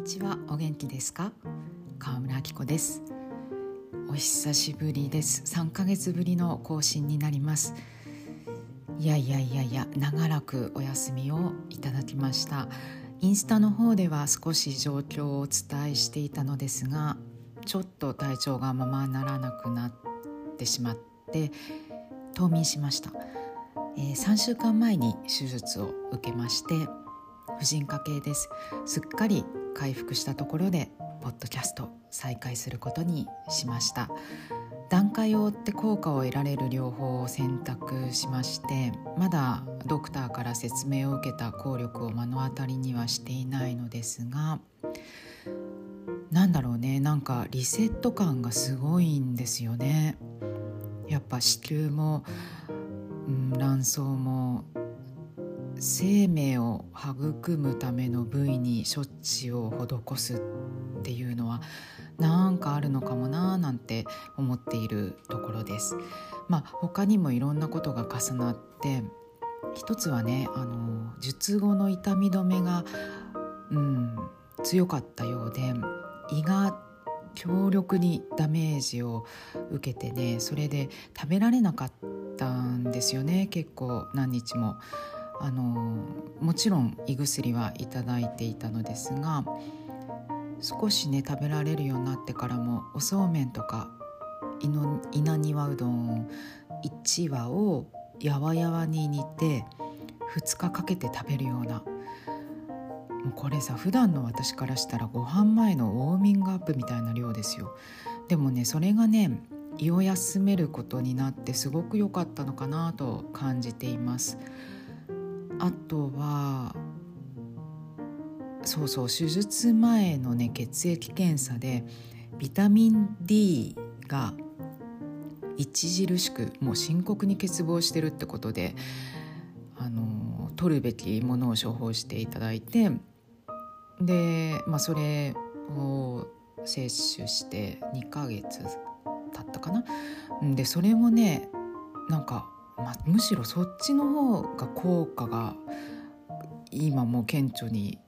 にちは。お元気ですか？川村明子です。お久しぶりです。3ヶ月ぶりの更新になります。いやいやいやいや長らくお休みをいただきました。インスタの方では少し状況をお伝えしていたのですがちょっと体調がままならなくなってしまって冬眠しました、えー、3週間前に手術を受けまして婦人科系です。すっかり回復したところでポッドキャスト再開することにしました。段階を追って効果を得られる療法を選択しましてまだドクターから説明を受けた効力を目の当たりにはしていないのですがなんだろうねなんかリセット感がすごいんですよね。やっぱ子宮も、うん、卵巣も生命を育むための部位に処置を施すっていうのはなんかあるのかもなーなんて思っているところです。まあ他にもいろんなことが重なって一つはねあの術後の痛み止めが、うん、強かったようで胃が強力にダメージを受けてねそれで食べられなかったんですよね結構何日も。あのもちろん胃薬はいただいていたのですが少しね食べられるようになってからもおそうめんとか稲庭うどん1羽をやわやわに煮て2日かけて食べるようなもうこれさ普段の私からしたらご飯前のウォーミングアップみたいな量ですよ。でもねそれがね胃を休めることになってすごく良かったのかなと感じています。あとはそうそう手術前のね血液検査でビタミン D が著しくもう深刻に欠乏してるってことであの取るべきものを処方していただいてで、まあ、それを摂取して2ヶ月経ったかな？でそれもねなんかまあ、むしろそっちの方が効果が今も顕著に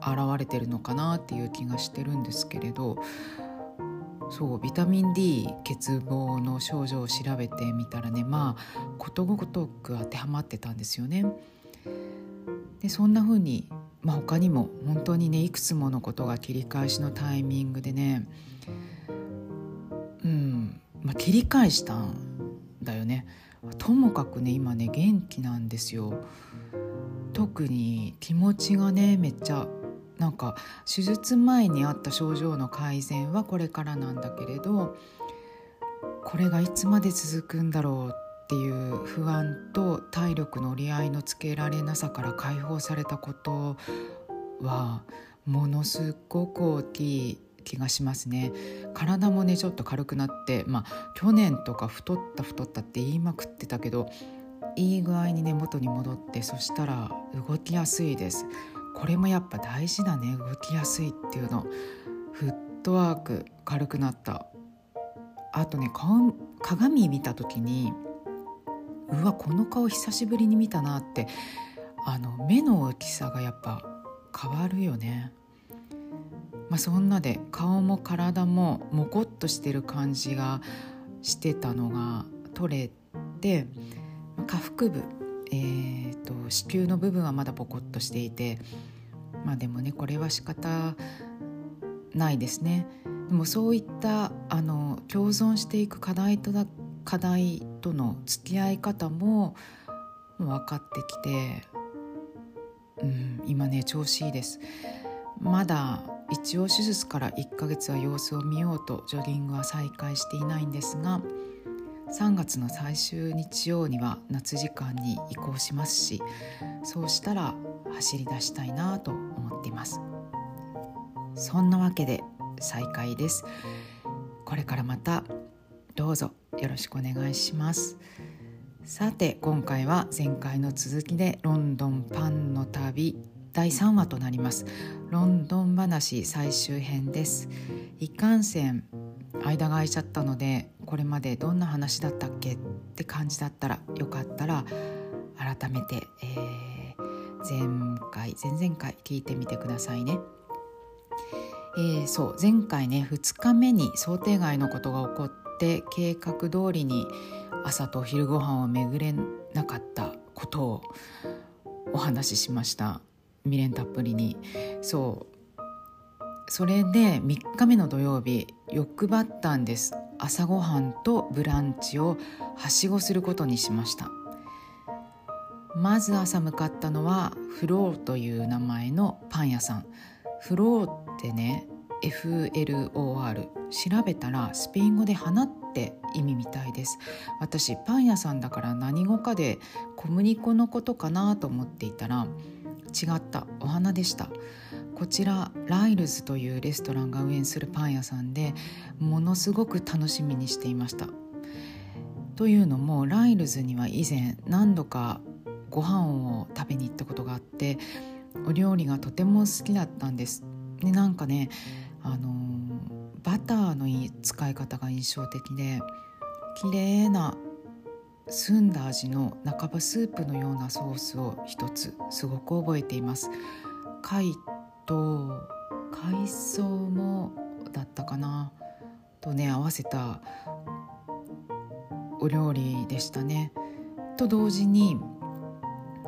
現れてるのかなっていう気がしてるんですけれどそうビタミン D 欠乏の症状を調べてみたらねまあことごとく当てはまってたんですよね。でそんな風に、まあ、他にも本当にねいくつものことが切り返しのタイミングでねうん、まあ、切り返したんだよね。ともかくね今ね元気なんですよ。特に気持ちがねめっちゃなんか手術前にあった症状の改善はこれからなんだけれどこれがいつまで続くんだろうっていう不安と体力の折り合いのつけられなさから解放されたことはものすごく大きい気がしますね。体もねちょっと軽くなってまあ去年とか太った太ったって言いまくってたけどいい具合にね元に戻ってそしたら動きやすいです。これもやっぱ大事だね動きやすいっていうの。フットワーク軽くなった。あとね顔鏡見た時にうわこの顔久しぶりに見たなってあの目の大きさがやっぱ変わるよね。まあ、そんなで顔も体ももこっとしてる感じがしてたのが取れて、下腹部、えーと、子宮の部分はまだポコッとしていてまあでもねこれは仕方ないですね。でもそういったあの共存していく課題とだ課題との付き合い方も分かってきて、うん、今ね調子いいです。まだ一応手術から1ヶ月は様子を見ようとジョギングは再開していないんですが3月の最終日曜には夏時間に移行しますしそうしたら走り出したいなと思っています。そんなわけで再開です。これからまたどうぞよろしくお願いします。さて今回は前回の続きでロンドンパンの旅第3話となります。ロンドン話最終編です。いかんせん間が空いちゃったのでこれまでどんな話だったっけって感じだったらよかったら改めて、えー、前回前々回聞いてみてくださいね。えー、そう前回ね2日目に想定外のことが起こって計画通りに朝と昼ご飯を巡れなかったことをお話ししました。未練たっぷりに。そう。それで3日目の土曜日欲張ったんです。朝ごはんとブランチをはしごすることにしました。まず朝向かったのはフローという名前のパン屋さん。フローってね FLOR 調べたらスペイン語で花って意味みたいです。私パン屋さんだから何語かで小麦粉のことかなと思っていたら違ったお花でした。こちらライルズというレストランが運営するパン屋さんでものすごく楽しみにしていました。というのもライルズには以前何度かご飯を食べに行ったことがあってお料理がとても好きだったんです。でなんかねあのバターの使い方が印象的で綺麗な澄んだ味の半ばスープのようなソースを一つすごく覚えています。貝と海藻もだったかな。とね合わせたお料理でしたね。と同時に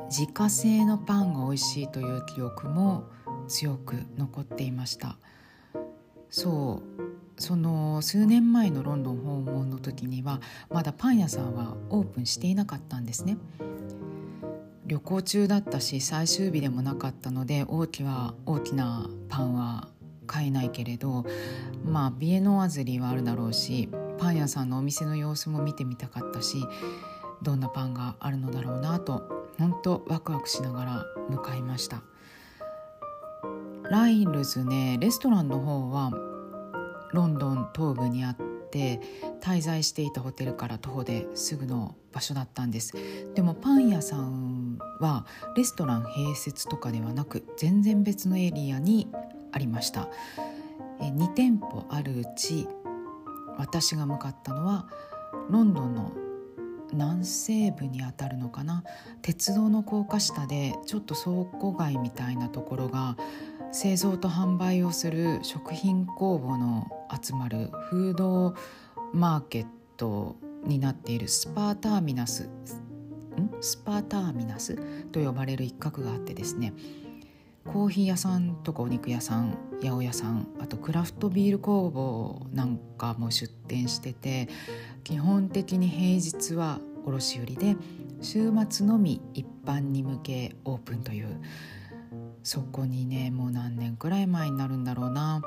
自家製のパンが美味しいという記憶も強く残っていました。そうその数年前のロンドン訪問の時にはまだパン屋さんはオープンしていなかったんですね。旅行中だったし最終日でもなかったので大きは大きなパンは買えないけれどまあビエノワズリはあるだろうしパン屋さんのお店の様子も見てみたかったしどんなパンがあるのだろうなと本当ワクワクしながら向かいました。ライルズねレストランの方はロンドン東部にあって滞在していたホテルから徒歩ですぐの場所だったんです。でもパン屋さんはレストラン併設とかではなく全然別のエリアにありました。2店舗あるうち私が向かったのはロンドンの南西部にあたるのかな？鉄道の高架下でちょっと倉庫街みたいなところが製造と販売をする食品工房の集まるフードマーケットになっている Spa Terminus Spa Terminusと呼ばれる一角があってですね。コーヒー屋さんとかお肉屋さん八百屋さんあとクラフトビール工房なんかも出店してて基本的に平日は卸売りで週末のみ一般に向けオープンというそこにねもう何年くらい前になるんだろうな。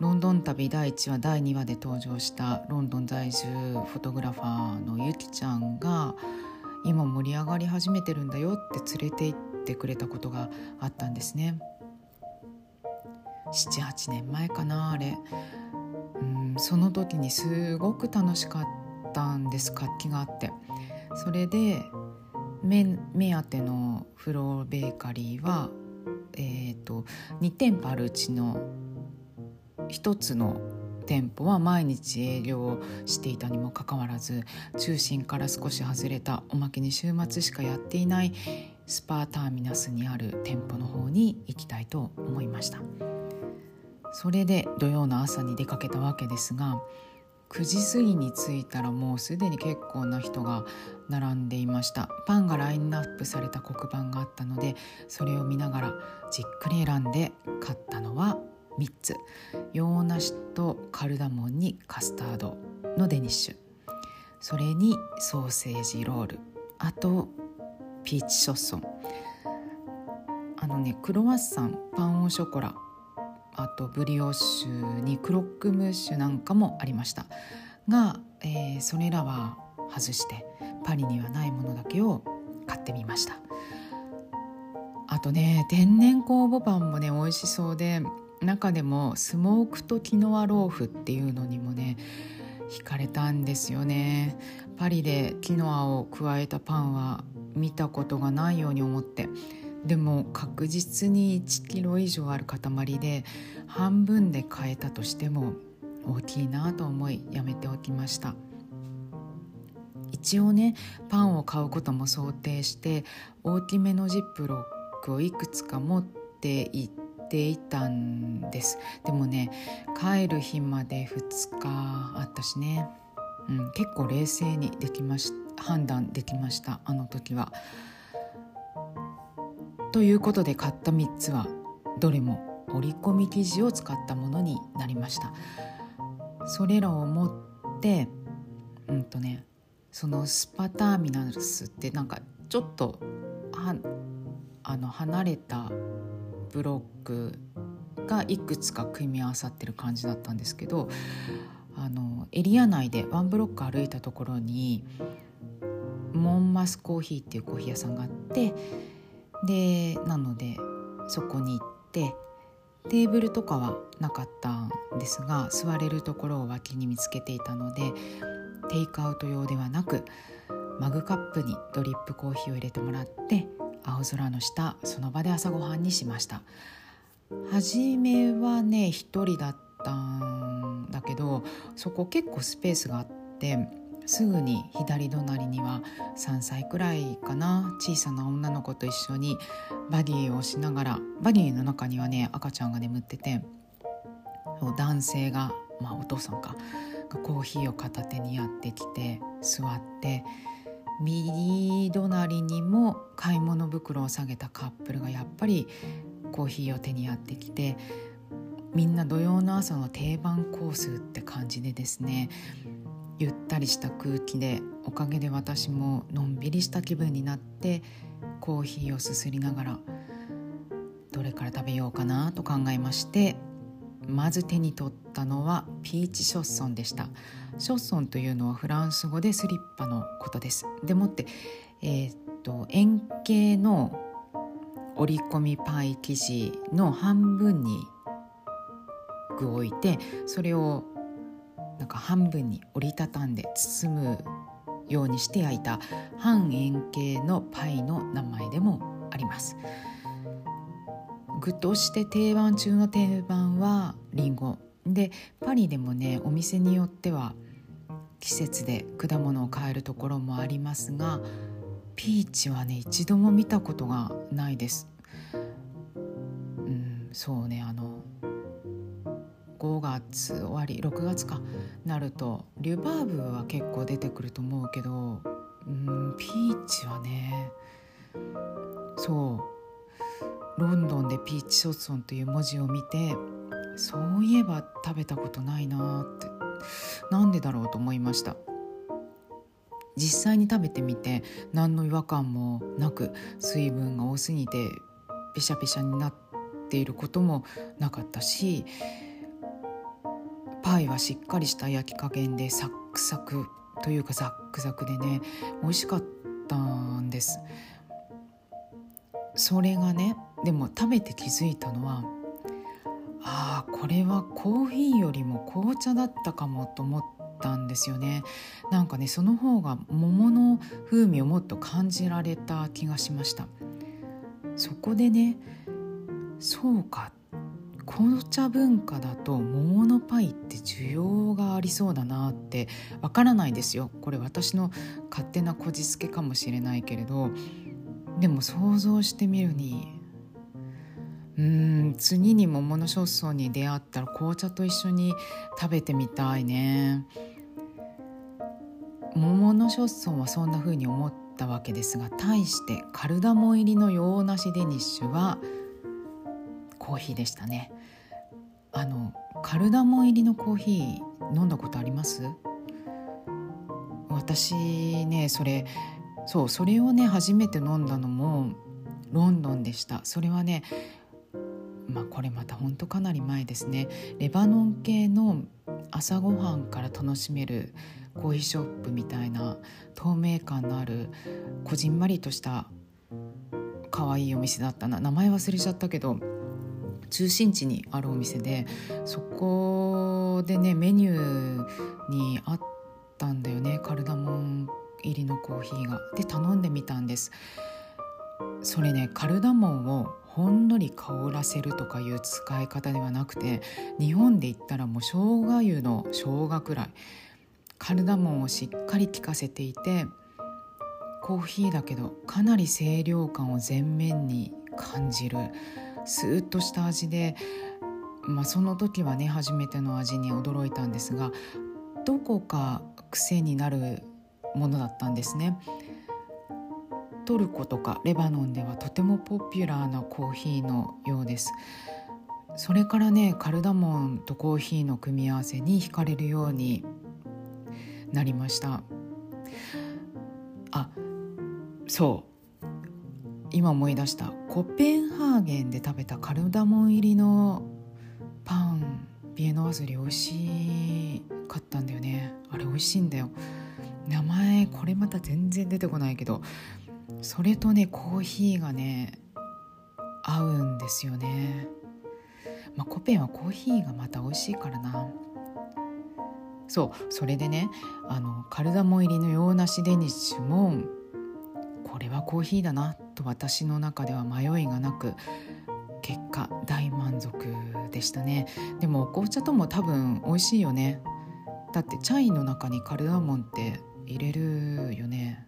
ロンドン旅第1話第2話で登場したロンドン在住フォトグラファーのゆきちゃんが今盛り上がり始めてるんだよって連れて行ってくれたことがあったんですね。78年前かなあれ。うんその時にすごく楽しかったんです活気があって。それで目当てのフローベーカリーは、えーと、2店舗あるうちの1つの店舗は毎日営業していたにもかかわらず中心から少し外れたおまけに週末しかやっていないスパーターミナスにある店舗の方に行きたいと思いました。それで土曜の朝に出かけたわけですが9時過ぎに着いたらもうすでに結構な人が並んでいました。パンがラインナップされた黒板があったのでそれを見ながらじっくり選んで買ったのは3つ。洋梨とカルダモンにカスタードのデニッシュ。それにソーセージロール。あとピーチショッソン。あのねクロワッサンパンオショコラ。あとブリオッシュにクロックムッシュなんかもありました。が、えー、それらは外してパリにはないものだけを買ってみました。あとね天然酵母パンもね美味しそうで中でもスモークとキノアローフっていうのにもね惹かれたんですよね。パリでキノアを加えたパンは見たことがないように思ってでも確実に1キロ以上ある塊で半分で買えたとしても大きいなと思いやめておきました。一応ねパンを買うことも想定して大きめのジップロックをいくつか持って行っていたんです。でもね帰る日まで2日あったしね、うん、結構冷静にできまし判断できましたあの時は。ということで買った3つはどれも折り込み生地を使ったものになりました。それらを持ってうんとねそのスパターミナルスってなんかちょっとはあの離れたブロックがいくつか組み合わさってる感じだったんですけどあのエリア内でワンブロック歩いたところにモンマスコーヒーっていうコーヒー屋さんがあってでなのでそこに行ってテーブルとかはなかったんですが座れるところを脇に見つけていたのでテイクアウト用ではなくマグカップにドリップコーヒーを入れてもらって青空の下その場で朝ごはんにしました。初めはね一人だったんだけどそこ結構スペースがあってすぐに左隣には3歳くらいかな小さな女の子と一緒にバディをしながらバディの中にはね赤ちゃんが眠ってて男性がまあお父さんかコーヒーを片手にやってきて座って右隣にも買い物袋を下げたカップルがやっぱりコーヒーを手にやってきてみんな土曜の朝の定番コースって感じでですねゆったりした空気でおかげで私ものんびりした気分になってコーヒーをすすりながらどれから食べようかなと考えましてまず手に取ったのはピーチショッソンでした。ショッソンというのはフランス語でスリッパのことです。でもって、えー、っと円形の折り込みパイ生地の半分に具を置いてそれをなんか半分に折りたたんで包むようにして焼いた半円形のパイの名前でもあります。具として定番中の定番はりんごでパリでもねお店によっては季節で果物を買えるところもありますがピーチはね一度も見たことがないです。うんそうねあの5月終わり6月かなるとリュバーブは結構出てくると思うけどうんピーチはねそう。ロンドンでピーチショッソンという文字を見てそういえば食べたことないなってなんでだろうと思いました。実際に食べてみて何の違和感もなく水分が多すぎてペシャペシャになっていることもなかったしパイはしっかりした焼き加減でサックサクというかザックザクでね美味しかったんです。それがねでも食べて気づいたのはああこれはコーヒーよりも紅茶だったかもと思ったんですよね。なんかねその方が桃の風味をもっと感じられた気がしました。そこでねそうか紅茶文化だと桃のパイって需要がありそうだなってわからないですよ。これ私の勝手なこじつけかもしれないけれど。でも想像してみるにうん次に桃のショッソンに出会ったら紅茶と一緒に食べてみたいね。桃のショッソンはそんな風に思ったわけですが対してカルダモン入りの洋梨デニッシュはコーヒーでしたね。あのカルダモン入りのコーヒー飲んだことあります？私ねそれそうそれをね初めて飲んだのもロンドンでした。それはねまあ、これまた本当かなり前ですね。レバノン系の朝ごはんから楽しめるコーヒーショップみたいな透明感のあるこじんまりとした可愛いお店だったな。名前忘れちゃったけど中心地にあるお店でそこでねメニューにあったんだよねカルダモン入りのコーヒーが。で頼んでみたんです。それねカルダモンをほんのり香らせるとかいう使い方ではなくて日本で言ったらもう生姜湯の生姜くらいカルダモンをしっかり効かせていてコーヒーだけどかなり清涼感を前面に感じるスーッとした味で、まあ、その時はね初めての味に驚いたんですがどこか癖になるものだったんですね。トルコとかレバノンではとてもポピュラーなコーヒーのようです。それからねカルダモンとコーヒーの組み合わせに惹かれるようになりました。あそう。今思い出した。コペンハーゲンで食べたカルダモン入りのパンビエノワズリ美味しかったんだよね。あれ美味しいんだよ。名前これまた全然出てこないけどそれとねコーヒーがね合うんですよね、まあ、コペンはコーヒーがまた美味しいからな。そうそれでねあのカルダモン入りの洋梨デニッシュもこれはコーヒーだなってと私の中では迷いがなく結果大満足でしたね。でもお紅茶とも多分美味しいよね。だってチャイの中にカルダモンって入れるよね。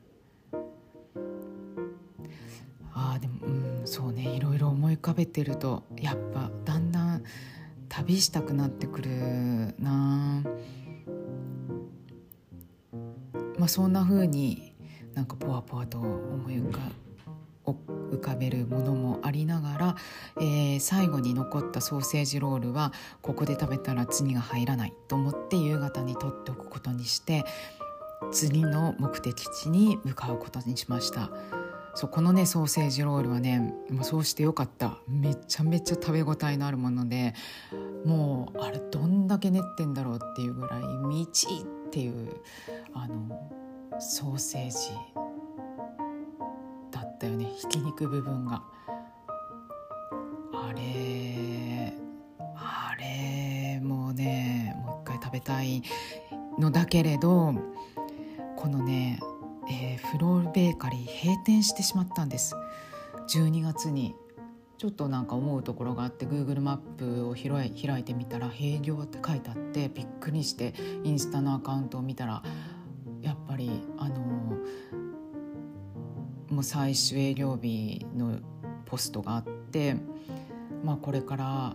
あでもうんそうね。いろいろ思い浮かべてるとやっぱだんだん旅したくなってくるな。まあそんな風になんかポワポワと思い浮か浮かべるものもありながら、えー、最後に残ったソーセージロールはここで食べたら次が入らないと思って夕方に取っておくことにして次の目的地に向かうことにしました。そうこのねソーセージロールはねもうそうしてよかっためちゃめちゃ食べ応えのあるものでもうあれどんだけ練ってんだろうっていうぐらい「みち」っていうあのソーセージったよねひき肉部分が。あれあれもうねもう一回食べたいのだけれどこのねえー、フロールベーカリー閉店してしまったんです12月にちょっとなんか思うところがあって Google マップを開い開いてみたら「閉業」って書いてあってびっくりしてインスタのアカウントを見たらやっぱりあのもう最終営業日のポストがあって、まあ、これから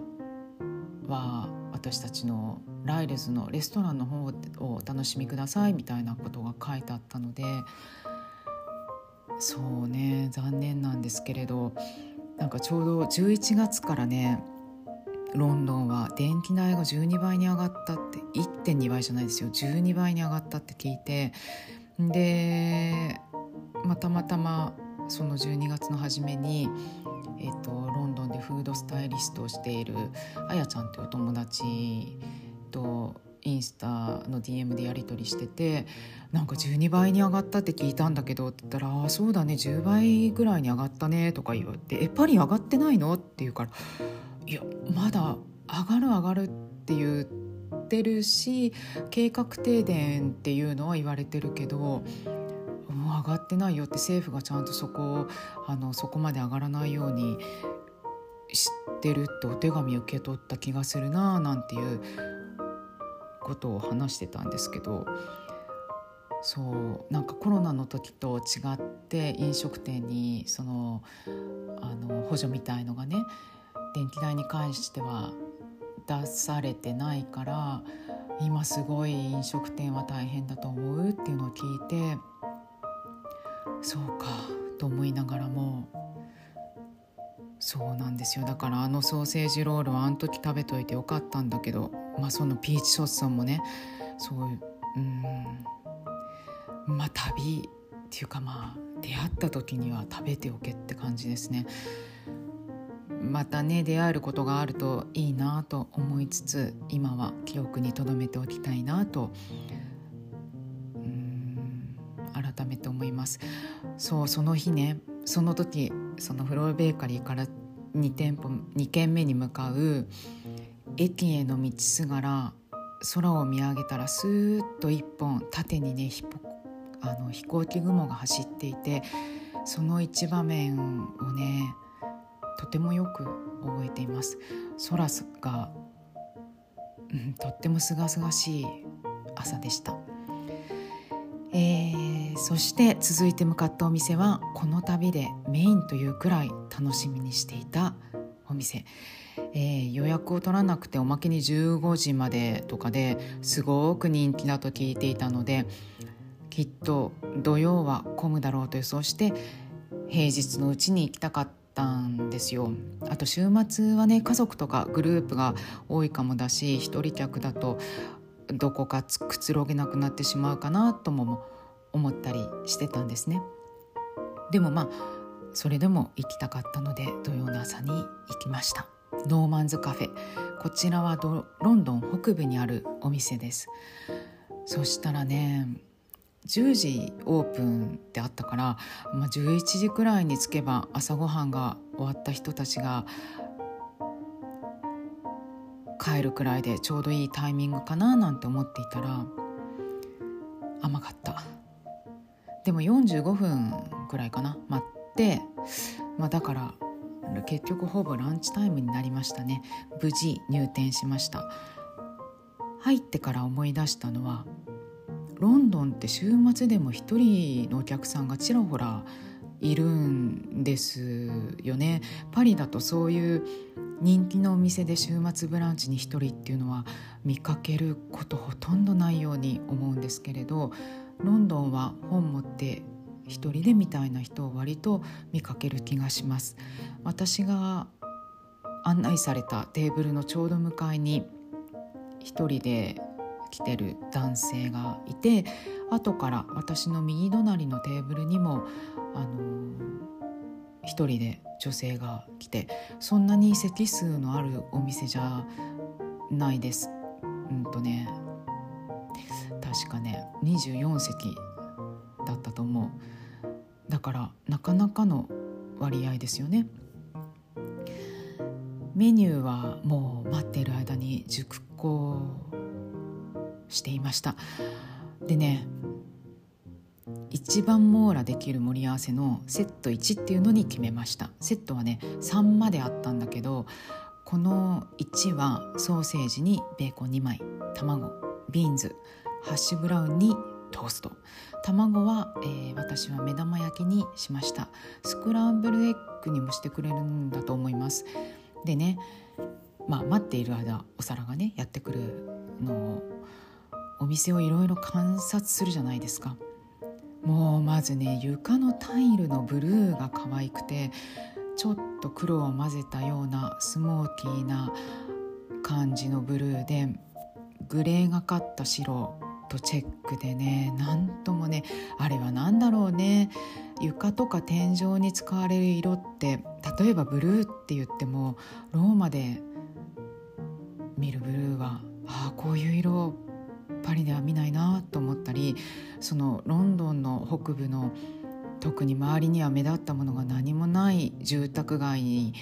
は私たちのライルズのレストランの方をお楽しみくださいみたいなことが書いてあったのでそうね残念なんですけれどなんかちょうど11月からねロンドンは電気代が12倍に上がったって1.2倍じゃないですよ12倍に上がったって聞いてで、ま、たまたまその12月の初めに、えーと、ロンドンでフードスタイリストをしているあやちゃんというお友達とインスタの DM でやり取りしててなんか12倍に上がったって聞いたんだけどって言ったら「ああそうだね10倍ぐらいに上がったね」とか言われて「えパリ上がってないの?」って言うから「いやまだ上がる上がる」って言ってるし計画停電っていうのは言われてるけどもう上がってないよって政府がちゃんとそこをあのそこまで上がらないように知ってるってお手紙受け取った気がするなあなんていうことを話してたんですけどそうなんかコロナの時と違って飲食店にそのあの補助みたいのがね電気代に関しては出されてないから今すごい飲食店は大変だと思うっていうのを聞いてそうかと思いながらもそうなんですよだからあのソーセージロールはあの時食べといてよかったんだけどまあそのピーチショッさんもねそういううんまあ旅っていうかまあ出会った時には食べておけって感じですね。またね出会えることがあるといいなと思いつつ今は記憶に留めておきたいなとうん改めて思います。そうその日ねその時そのフローベーカリーから2店舗2軒目に向かう駅への道すがら空を見上げたらスーッと一本縦にねあの飛行機雲が走っていてその一場面をねとてもよく覚えています。空が、うん、とっても清々しい朝でした、えー、そして続いて向かったお店はこの旅でメインというくらい楽しみにしていたお店、えー、予約を取らなくておまけに15時までとかですごく人気だと聞いていたのできっと土曜は混むだろうと予想して平日のうちに行きたかったんですよ。あと週末はね家族とかグループが多いかもだし一人客だとどこかくつろげなくなってしまうかなとも思ったりしてたんですね。でもまあそれでも行きたかったので土曜の朝に行きました。ノーマンズカフェ。こちらはロンドン北部にあるお店です。そしたらね10時オープンってあったから、まあ、11時くらいに着けば朝ごはんが終わった人たちが帰るくらいでちょうどいいタイミングかななんて思っていたら甘かった。でも45分くらいかな待って、まあ、だから結局ほぼランチタイムになりましたね。無事入店しました。入ってから思い出したのはロンドンって週末でも一人のお客さんがちらほらいるんですよね。パリだとそういう人気のお店で週末ブランチに一人っていうのは見かけることほとんどないように思うんですけれどロンドンは本持って一人でみたいな人を割と見かける気がします。私が案内されたテーブルのちょうど向かいに一人で来てる男性がいて後から私の右隣のテーブルにもあの一人で女性が来てそんなに席数のあるお店じゃないです。うんとね確かね24席だったと思う。だからなかなかの割合ですよね。メニューはもう待っている間に熟考していました。でね一番網羅できる盛り合わせのセット1っていうのに決めました。セットはね3まであったんだけどこの1はソーセージにベーコン2枚卵ビーンズハッシュブラウンにトースト。卵は、えー、私は目玉焼きにしました。スクランブルエッグにもしてくれるんだと思います。でねまあ待っている間お皿がねやってくるのをお店をいろいろ観察するじゃないですか。もうまずね床のタイルのブルーが可愛くてちょっと黒を混ぜたようなスモーキーな感じのブルーでグレーがかった白とチェックでね何ともねあれは何だろうね。床とか天井に使われる色って例えばブルーって言ってもローマで見るブルーはああこういう色パリでは見ないなと思ったりそのロンドンの北部の特に周りには目立ったものが何もない住宅街に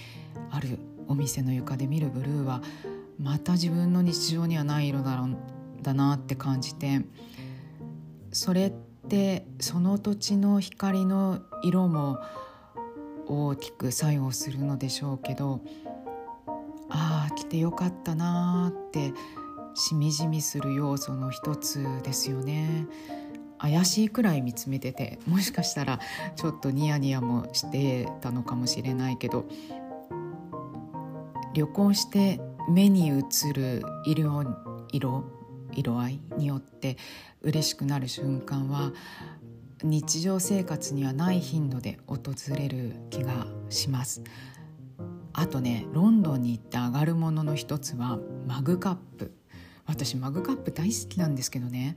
あるお店の床で見るブルーはまた自分の日常にはない色だろだなって感じてそれってその土地の光の色も大きく作用するのでしょうけどああ来てよかったなーってしみじみする要素の一つですよね。怪しいくらい見つめててもしかしたらちょっとニヤニヤもしてたのかもしれないけど旅行して目に映る色色色合いによって嬉しくなる瞬間は日常生活にはない頻度で訪れる気がします。あとねロンドンに行って上がるものの一つはマグカップ。私マグカップ大好きなんですけどね。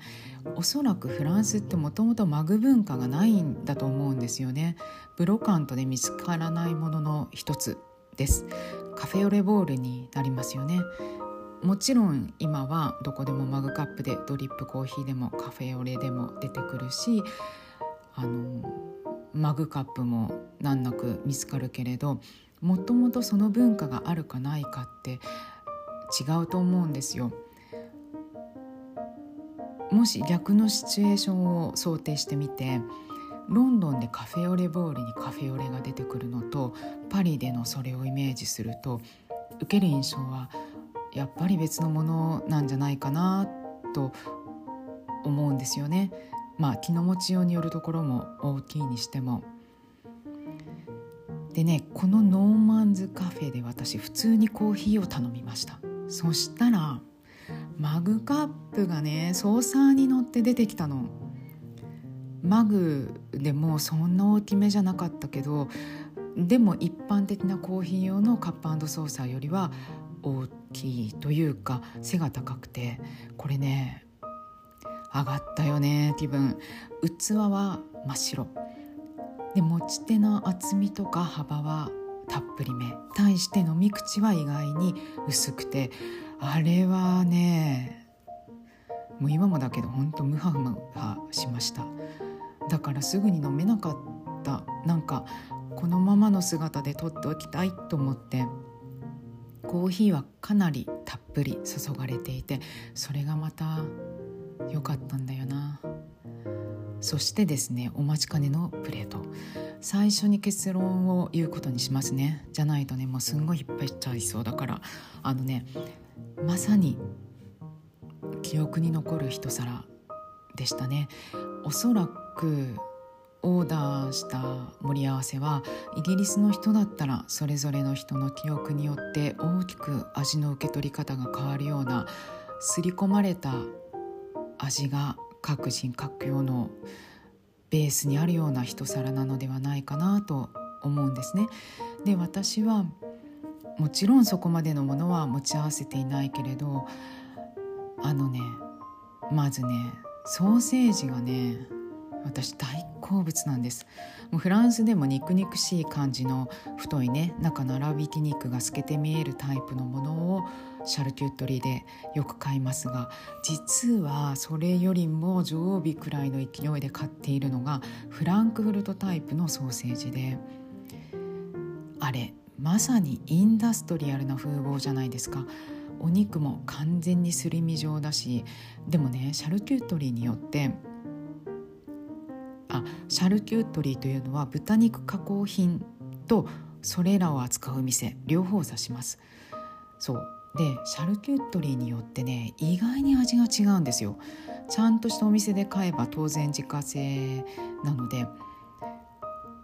おそらくフランスってもともとマグ文化がないんだと思うんですよね。ブロカントで見つからないものの一つです。カフェオレボールになりますよね。もちろん今はどこでもマグカップでドリップコーヒーでもカフェオレでも出てくるしあのマグカップも難なく見つかるけれどもともとその文化があるかないかって違うと思うんですよ。もし逆のシチュエーションを想定してみてロンドンでカフェオレボールにカフェオレが出てくるのとパリでのそれをイメージすると受ける印象はやっぱり別のものなんじゃないかなと思うんですよね。まあ気の持ちようによるところも大きいにしても。でねこのノーマンズカフェで私普通にコーヒーを頼みましたそしたらマグカップがねソーサーに乗って出てきたの。マグでもそんな大きめじゃなかったけどでも一般的なコーヒー用のカップソーサーよりは大きいというか背が高くてこれね上がったよね気分器は真っ白。で持ち手の厚みとか幅はたっぷりめ。対して飲み口は意外に薄くてあれはねもう今もだけどほんとムハムハしました。だからすぐに飲めなかった。なんかこのままの姿で取っておきたいと思ってコーヒーはかなりたっぷり注がれていてそれがまた良かったんだよな。そしてですねお待ちかねのプレート。最初に結論を言うことにしますね。じゃないとねもうすんごいいっぱいしちゃいそうだから。あのねまさに記憶に残る一皿でしたねおそらくオーダーした盛り合わせはイギリスの人だったらそれぞれの人の記憶によって大きく味の受け取り方が変わるような刷り込まれた味が各人各用のベースにあるような一皿なのではないかなと思うんですね。で私はもちろんそこまでのものは持ち合わせていないけれどあのねまずねソーセージがね私大好物なんです。もうフランスでも肉肉しい感じの太いね中の粗挽き肉が透けて見えるタイプのものをシャルキュットリーでよく買いますが実はそれよりも常備くらいの勢いで買っているのがフランクフルトタイプのソーセージであれまさにインダストリアルな風貌じゃないですか。お肉も完全にすり身状だしでもねシャルキュットリーによってあシャルキュットリーというのは豚肉加工品とそれらを扱う店両方指します。そう。でシャルキュットリーによってね意外に味が違うんですよ。ちゃんとしたお店で買えば当然自家製なので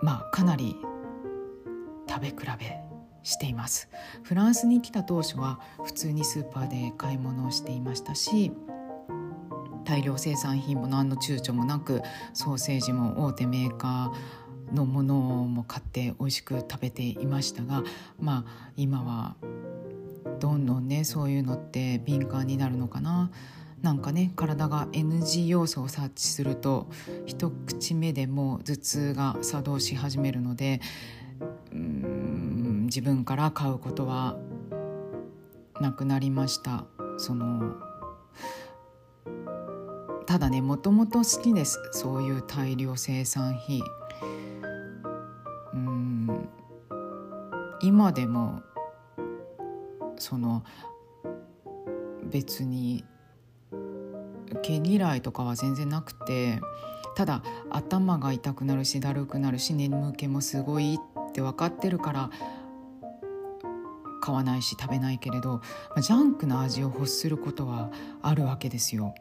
まあかなり食べ比べしていますフランスに来た当初は普通にスーパーで買い物をしていましたし大量生産品も何の躊躇もなくソーセージも大手メーカーのものも買って美味しく食べていましたがまあ今はどんどんねそういうのって敏感になるのかな。なんかね体が NG 要素を察知すると一口目でも頭痛が作動し始めるのでうん自分から買うことはなくなりました。そのただねもともと好きです。そういう大量生産費。うん。今でもその別に毛嫌いとかは全然なくてただ頭が痛くなるしだるくなるし眠気もすごいって分かってるから買わないし食べないけれどジャンクな味を欲することはあるわけですよ。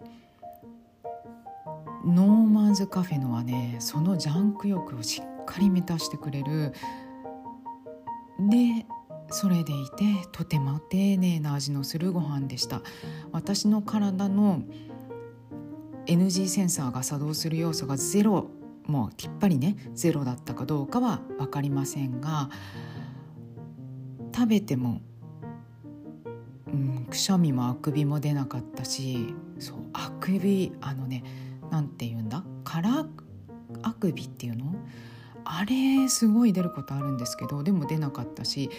ノーマンズカフェのはねそのジャンク欲をしっかり満たしてくれるでそれでいてとても丁寧な味のするご飯でした私の体の NG センサーが作動する要素がゼロもうきっぱりねゼロだったかどうかは分かりませんが食べても、うん、くしゃみもあくびも出なかったしそうあくびあのねなんて言うんだ？からあくびっていうの？あれすごい出ることあるんですけどでも出なかったし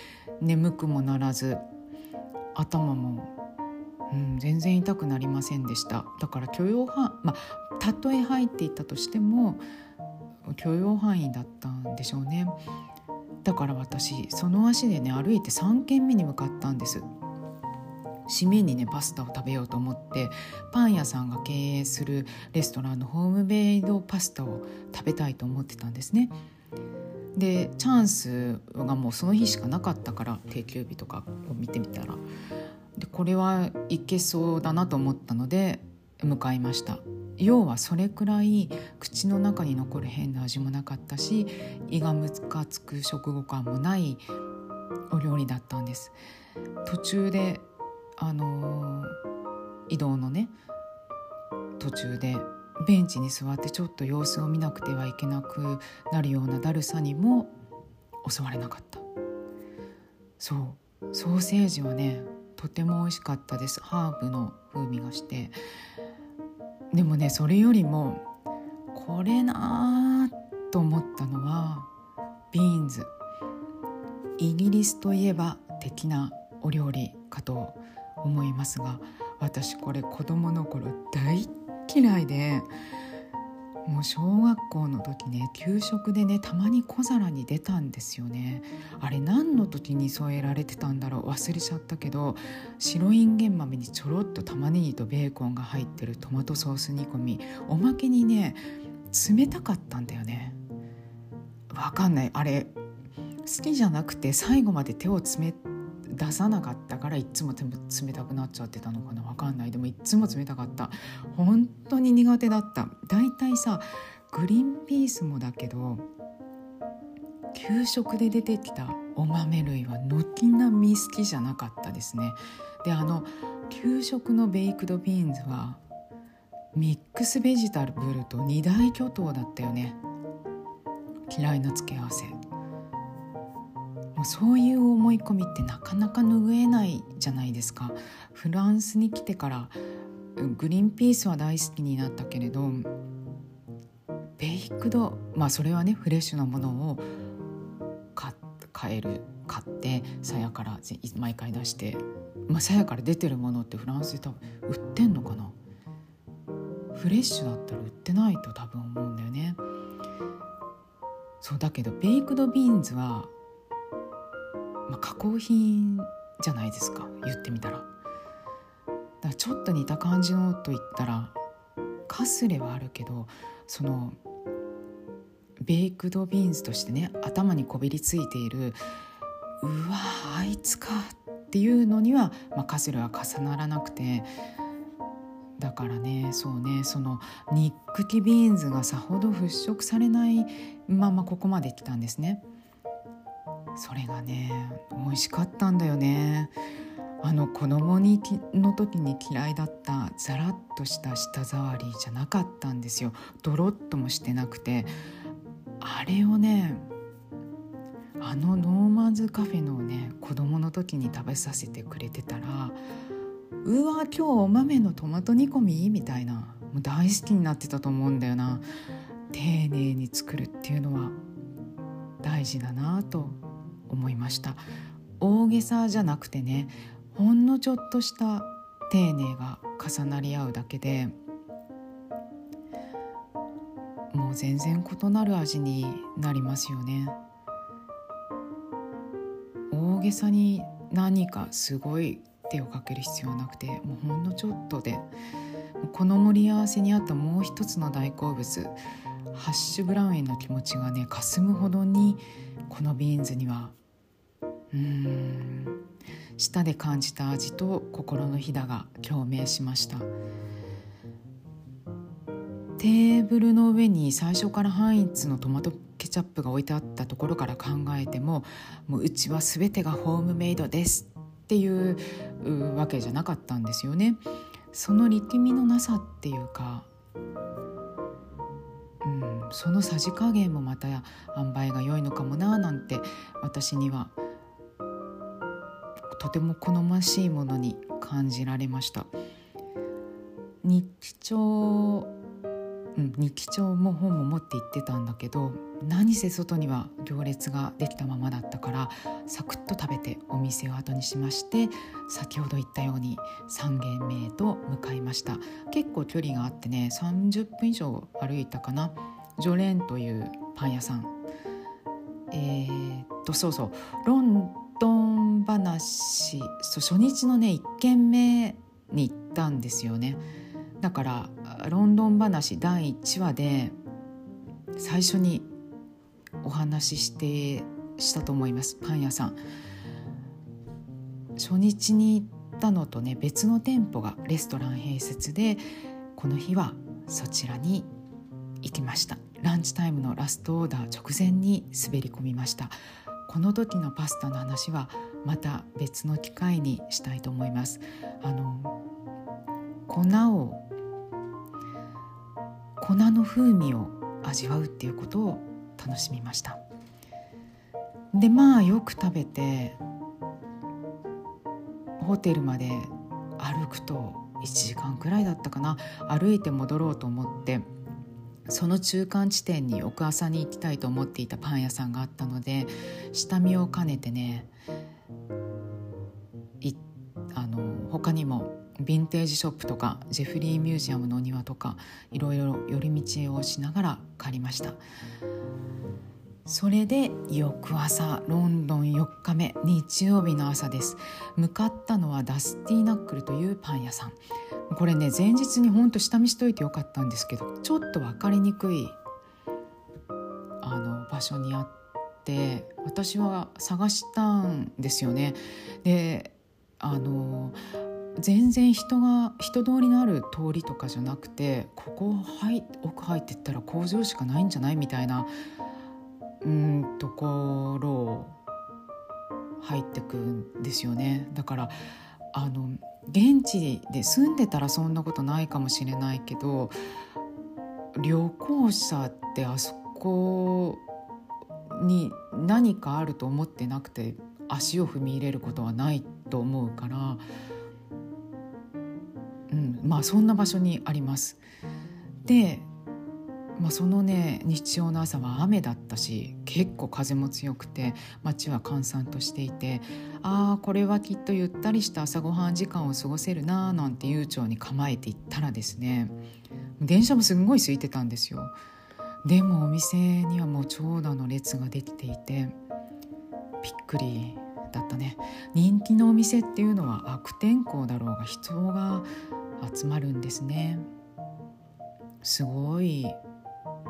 眠くもならず頭もうん、全然痛くなりませんでした。だから許容範まあたとえ入っていたとしても許容範囲だったんでしょうね。だから私その足でね歩いて3軒目に向かったんです。締めにねパスタを食べようと思ってパン屋さんが経営するレストランのホームベイドパスタを食べたいと思ってたんですね。でチャンスがもうその日しかなかったから定休日とかを見てみたら。でこれはいけそうだなと思ったので向かいました。要はそれくらい口の中に残る変な味もなかったし胃がむかつく食後感もないお料理だったんです。途中であのー、移動のね途中でベンチに座ってちょっと様子を見なくてはいけなくなるようなだるさにも襲われなかった。そう。ソーセージはねとても美味しかったです。ハーブの風味がして。でもねそれよりもこれなあと思ったのはビーンズ。イギリスといえば的なお料理かと思いますが私これ子供の頃大嫌いでもう小学校の時ね給食でねたまに小皿に出たんですよね。あれ何の時に添えられてたんだろう忘れちゃったけど白いんげん豆にちょろっと玉ねぎとベーコンが入ってるトマトソース煮込み。おまけにね冷たかったんだよね。わかんない。あれ好きじゃなくて最後まで手を詰め出さなかったからいっつも冷たくなっちゃってたのかな？分かんない。でもいっつも冷たかった。本当に苦手だった。大体さグリーンピースもだけど給食で出てきたお豆類は軒並み好きじゃなかったですね。であの給食のベイクドビーンズはミックスベジタブルと二大巨頭だったよね。嫌いな付け合わせ。そういう思い込みってなかなか拭えないじゃないですか。フランスに来てからグリーンピースは大好きになったけれどベイクドまあそれはねフレッシュなものを買える買ってさやから毎回出してまあさやから出てるものってフランスで多分売ってんのかな？フレッシュだったら売ってないと多分思うんだよね。そうだけどベイクドビーンズはまあ、加工品じゃないですか言ってみたら。だからちょっと似た感じのと言ったらカスレはあるけどそのベイクドビーンズとしてね頭にこびりついているうわあいつかっていうのには、まあ、カスレは重ならなくてだからねそうねそのニックキビーンズがさほど払拭されないままここまで来たんですね。それがね美味しかったんだよね。あの子供にの時に嫌いだったザラッとした舌触りじゃなかったんですよ。ドロッともしてなくて。あれをねあのノーマンズカフェのね子供の時に食べさせてくれてたらうわ今日お豆のトマト煮込み？みたいなもう大好きになってたと思うんだよな。丁寧に作るっていうのは大事だなと思いました。大げさじゃなくてねほんのちょっとした丁寧が重なり合うだけでもう全然異なる味になりますよね。大げさに何かすごい手をかける必要はなくてもうほんのちょっとでこの盛り合わせにあったもう一つの大好物ハッシュブラウンへの気持ちがねかすむほどにこのビーンズにはうん舌で感じた味と心のひだが共鳴しましたテーブルの上に最初からハインツのトマトケチャップが置いてあったところから考えてももううちは全てがホームメイドですっていうわけじゃなかったんですよね。その力みのなさっていうか、うん、そのさじ加減もまた塩梅が良いのかもななんて私にはとても好ましいものに感じられました。日記帳うん、日記帳も本も持って行ってたんだけど何せ外には行列ができたままだったからサクッと食べてお店を後にしまして先ほど言ったように3軒目へと向かいました。結構距離があってね30分以上歩いたかな。ジョレンというパン屋さん。えー、っとそうそう。ロンドン話そう初日のね1軒目に行ったんですよね。だからロンドン話第1話で最初にお話ししてしたと思いますパン屋さん。初日に行ったのとね別の店舗がレストラン併設でこの日はそちらに行きました。ランチタイムのラストオーダー直前に滑り込みました。この時のパスタの話はまた別の機会にしたいと思います。あの粉を粉の風味を味わうっていうことを楽しみました。でまあよく食べてホテルまで歩くと1時間くらいだったかな。歩いて戻ろうと思ってその中間地点に翌朝に行きたいと思っていたパン屋さんがあったので下見を兼ねてねいあの他にもヴィンテージショップとかジェフリーミュージアムのお庭とかいろいろ寄り道をしながら帰りました。それで翌朝ロンドン4日目日曜日の朝です。向かったのはダスティーナックルというパン屋さん。これね前日にほんと下見しといてよかったんですけどちょっと分かりにくいあの場所にあって私は探したんですよね。であの全然人が人通りのある通りとかじゃなくてここ入奥入ってったら工場しかないんじゃないみたいなうんところを入ってくんですよね。だからあの現地で住んでたらそんなことないかもしれないけど旅行者ってあそこに何かあると思ってなくて足を踏み入れることはないと思うから、うん、まあそんな場所にあります。でまあ、そのね日曜の朝は雨だったし結構風も強くて街は閑散としていてああこれはきっとゆったりした朝ごはん時間を過ごせるなーなんて悠長に構えていったらですね電車もすんごい空いてたんですよ。でもお店にはもう長蛇の列ができていてびっくりだったね人気のお店っていうのは悪天候だろうが人が集まるんですねすごい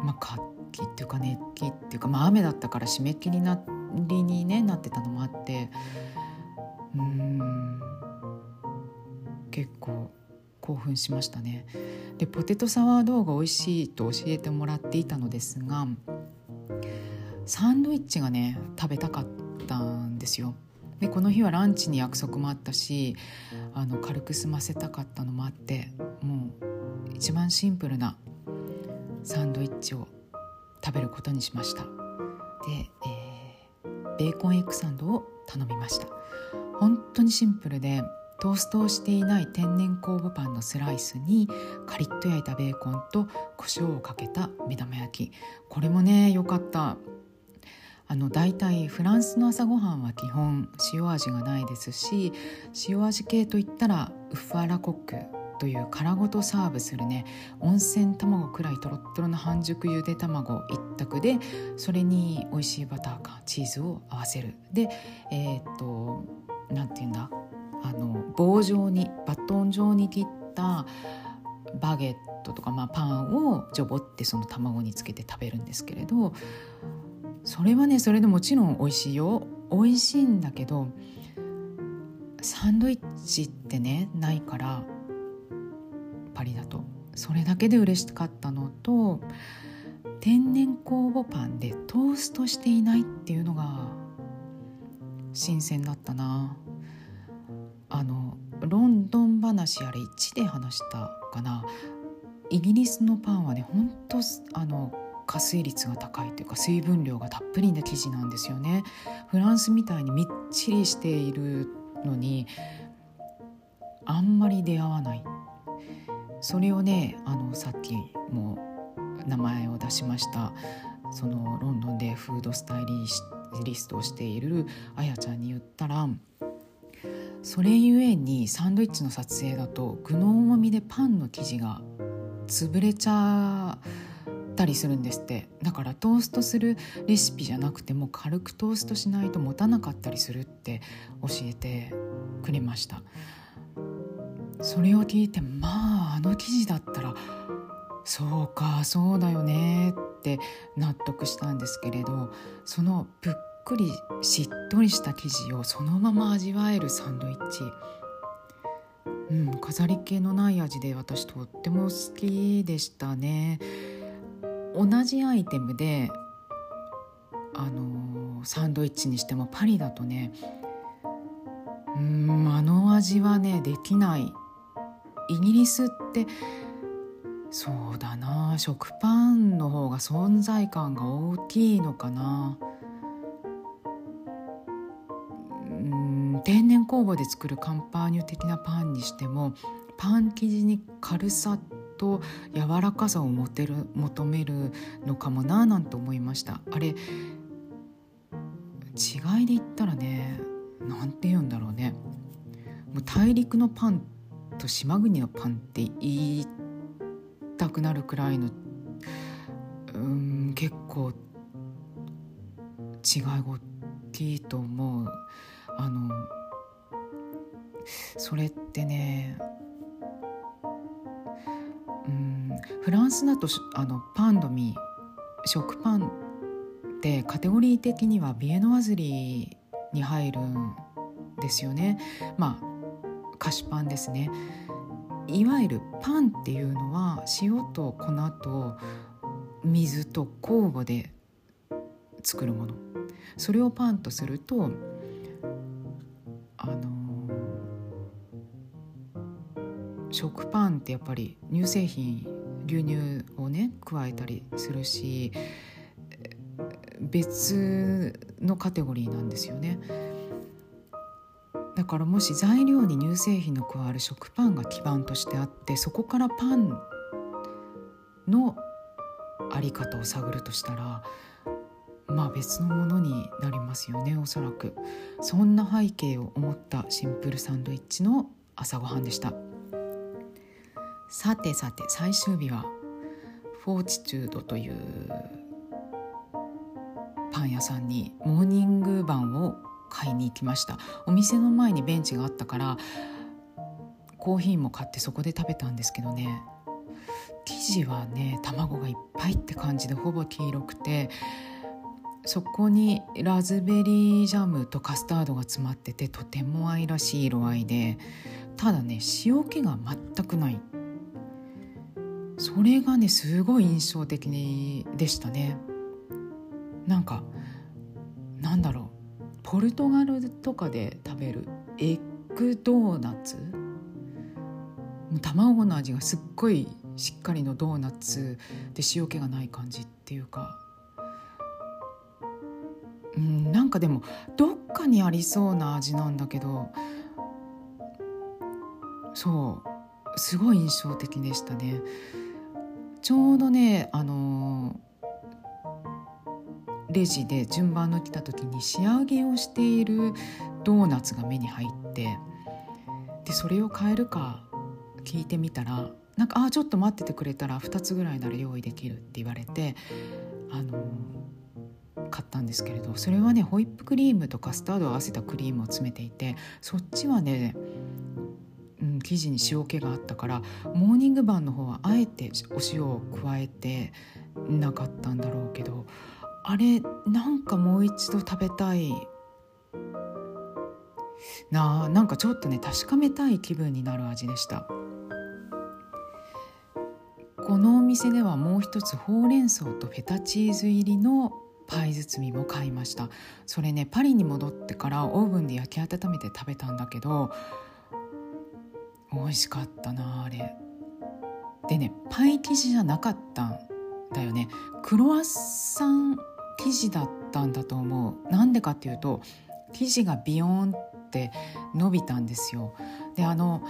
まあ、活気っていうか熱気っていうか、まあ、雨だったから締め切りなりに、ね、なってたのもあってうん結構興奮しましたね。でポテトサワードーが美味しいと教えてもらっていたのですがサンドイッチがね食べたかったんですよ。でこの日はランチに約束もあったしあの軽く済ませたかったのもあってもう一番シンプルなサンドイッチを食べることにしました。で、えー、ベーコンエッグサンドを頼みました。本当にシンプルでトーストをしていない天然酵母パンのスライスにカリッと焼いたベーコンと胡椒をかけた目玉焼き。これもね良かった。あの大体フランスの朝ごはんは基本塩味がないですし塩味系といったらウッファーラコック。という殻ごとサーブするね。温泉卵くらいとろっとろの半熟ゆで卵一択でそれに美味しいバターかチーズを合わせる。でえー、っと何て言うんだ？あの棒状にバトン状に切ったバゲットとか、まあ、パンをジョボってその卵につけて食べるんですけれどそれはねそれでもちろん美味しいよ。美味しいんだけどサンドイッチってねないからパリだと。それだけで嬉しかったのと天然酵母パンでトーストしていないっていうのが新鮮だったな。あのロンドン話あれ1で話したかな。イギリスのパンはねほんとあの加水率が高いというか水分量がたっぷりな生地なんですよね。フランスみたいにみっちりしているのにあんまり出会わない。それをねあのさっきも名前を出しましたそのロンドンでフードスタイリストをしているあやちゃんに言ったらそれゆえにサンドイッチの撮影だと具の重みでパンの生地が潰れちゃったりするんですってだからトーストするレシピじゃなくても軽くトーストしないと持たなかったりするって教えてくれました。それを聞いてまああの記事だったらそうかそうだよねって納得したんですけれどそのぷっくりしっとりした生地をそのまま味わえるサンドイッチ。うん、飾り気のない味で私とっても好きでしたね。同じアイテムであのサンドイッチにしてもパリだとねうんあの味はねできない。イギリスってそうだな。食パンの方が存在感が大きいのかな。うん天然酵母で作るカンパーニュ的なパンにしてもパン生地に軽さと柔らかさを持てる求めるのかもななんて思いました。あれ違いで言ったらね何て言うんだろうね。もう大陸のパンと島国のパンって言いたくなるくらいのうん結構違いが大きいと思う。あのそれってねうんフランスだとあのパンドミ食パンってカテゴリー的にはビエノワズリに入るんですよね。まあ菓子パンですねいわゆるパンっていうのは塩と粉と水と酵母で作るものそれをパンとするとあの食パンってやっぱり乳製品牛乳をね加えたりするし別のカテゴリーなんですよね。だからもし材料に乳製品の加わる食パンが基盤としてあってそこからパンのあり方を探るとしたらまあ別のものになりますよねおそらく。そんな背景を思ったシンプルサンドイッチの朝ごはんでした。さてさて最終日はフォーチチュードというパン屋さんにモーニングバンを買いに行きました。お店の前にベンチがあったからコーヒーも買ってそこで食べたんですけどね。生地はね卵がいっぱいって感じでほぼ黄色くてそこにラズベリージャムとカスタードが詰まっててとても愛らしい色合いでただね塩気が全くない。それがねすごい印象的でしたね。なんかなんだろう。ポルトガルとかで食べるエッグドーナツ？卵の味がすっごいしっかりのドーナツで塩気がない感じっていうか。うんなんかでもどっかにありそうな味なんだけど。そう。すごい印象的でしたね。ちょうどねあのレジで順番の来た時に仕上げをしているドーナツが目に入ってでそれを買えるか聞いてみたらなんか「ああちょっと待っててくれたら2つぐらいなら用意できる」って言われてあの買ったんですけれどそれはねホイップクリームとカスタードを合わせたクリームを詰めていてそっちはね、うん、生地に塩気があったからモーニングバンの方はあえてお塩を加えてなかったんだろうけどあれなんかもう一度食べたい。なあなんかちょっとね確かめたい気分になる味でした。このお店ではもう一つほうれん草とフェタチーズ入りのパイ包みも買いました。それねパリに戻ってからオーブンで焼き温めて食べたんだけど美味しかったなあれ。でねパイ生地じゃなかったんだよね。クロワッサン生地だったんだと思う。なんでかっていうと生地がビヨーンって伸びたんですよ。であの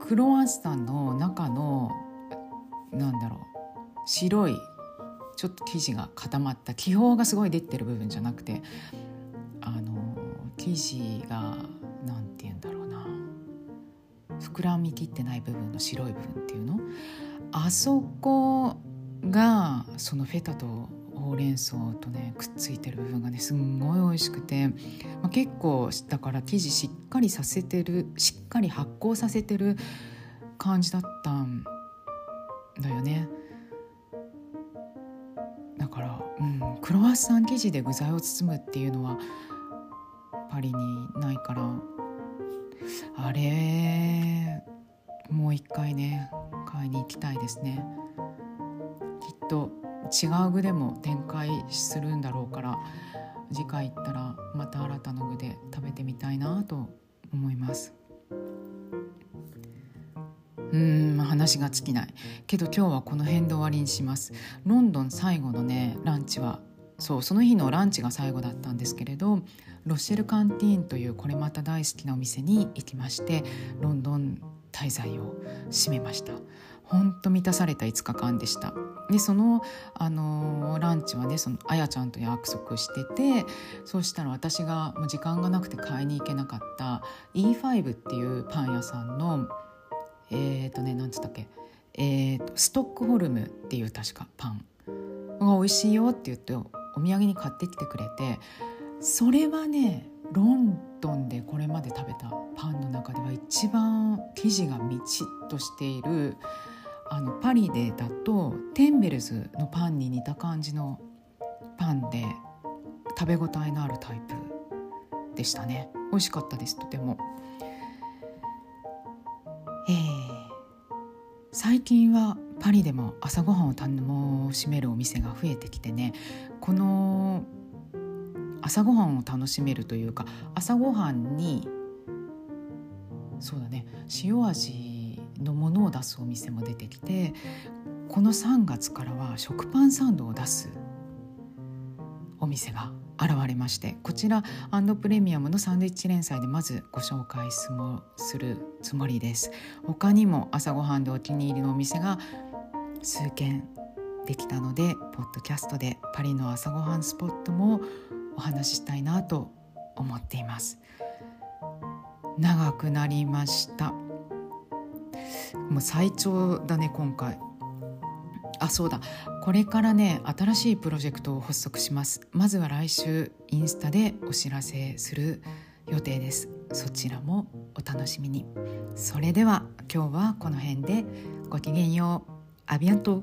クロワッサンの中のなんだろう白いちょっと生地が固まった気泡がすごい出てる部分じゃなくてあの生地が何て言うんだろうな。膨らみきってない部分の白い部分っていうの？あそこがそのフェタとほうれん草とねくっついてる部分がねすんごい美味しくて、まあ、結構だから生地しっかりさせてるしっかり発酵させてる感じだったんだよね。だから、うん、クロワッサン生地で具材を包むっていうのはパリにないからあれもう一回ね買いに行きたいですねきっと違う具でも展開するんだろうから次回行ったらまた新たな具で食べてみたいなと思います。うん話が尽きない。けど今日はこの辺で終わりにします。ロンドン最後のねランチはそうその日のランチが最後だったんですけれどロッシェルカンティーンというこれまた大好きなお店に行きましてロンドン滞在を締めました。本当満たされた5日間でした。でその、あのー、ランチはねそのあやちゃんと約束しててそうしたら私がもう時間がなくて買いに行けなかった E5 っていうパン屋さんのえっ、ー、とね何つったっけえーと、ストックホルムっていう確かパンが美味しいよって言ってお土産に買ってきてくれてそれはねロンドンでこれまで食べたパンの中では一番生地がみちっとしているあのパリでだとテンベルズのパンに似た感じのパンで食べ応えのあるタイプでしたね美味しかったですとても。えー、最近はパリでも朝ごはんを楽しめるお店が増えてきてねこの朝ごはんを楽しめるというか朝ごはんにそうだね塩味のものを出すお店も出てきてこの3月からは食パンサンドを出すお店が現れましてこちらアンドプレミアムのサンドイッチ連載でまずご紹介するつもりです。他にも朝ごはんでお気に入りのお店が数件できたのでポッドキャストでパリの朝ごはんスポットもお話ししたいなと思っています。長くなりました。もう最長だね今回。あそうだ。これからね新しいプロジェクトを発足します。まずは来週インスタでお知らせする予定です。そちらもお楽しみに。それでは今日はこの辺で。ごきげんよう。アビアント。